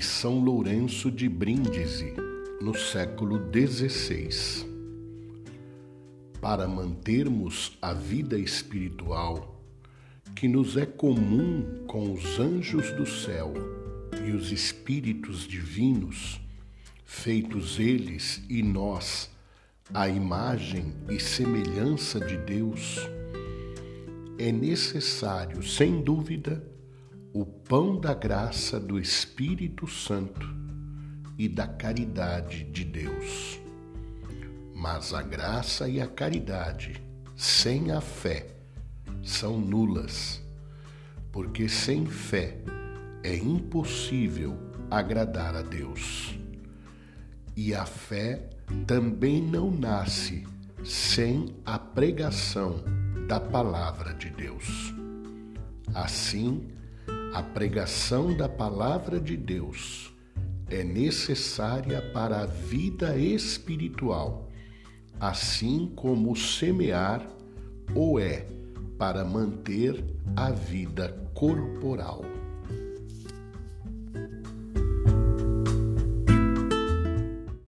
São Lourenço de Brindisi, no século XVI. Para mantermos a vida espiritual, que nos é comum com os anjos do céu e os espíritos divinos, feitos eles e nós a imagem e semelhança de Deus, é necessário, sem dúvida, o pão da graça do Espírito Santo e da caridade de Deus. Mas a graça e a caridade, sem a fé, são nulas, porque sem fé é impossível agradar a Deus. E a fé também não nasce sem a pregação da palavra de Deus. Assim, a pregação da palavra de Deus é necessária para a vida espiritual, assim como semear o é para manter a vida corporal.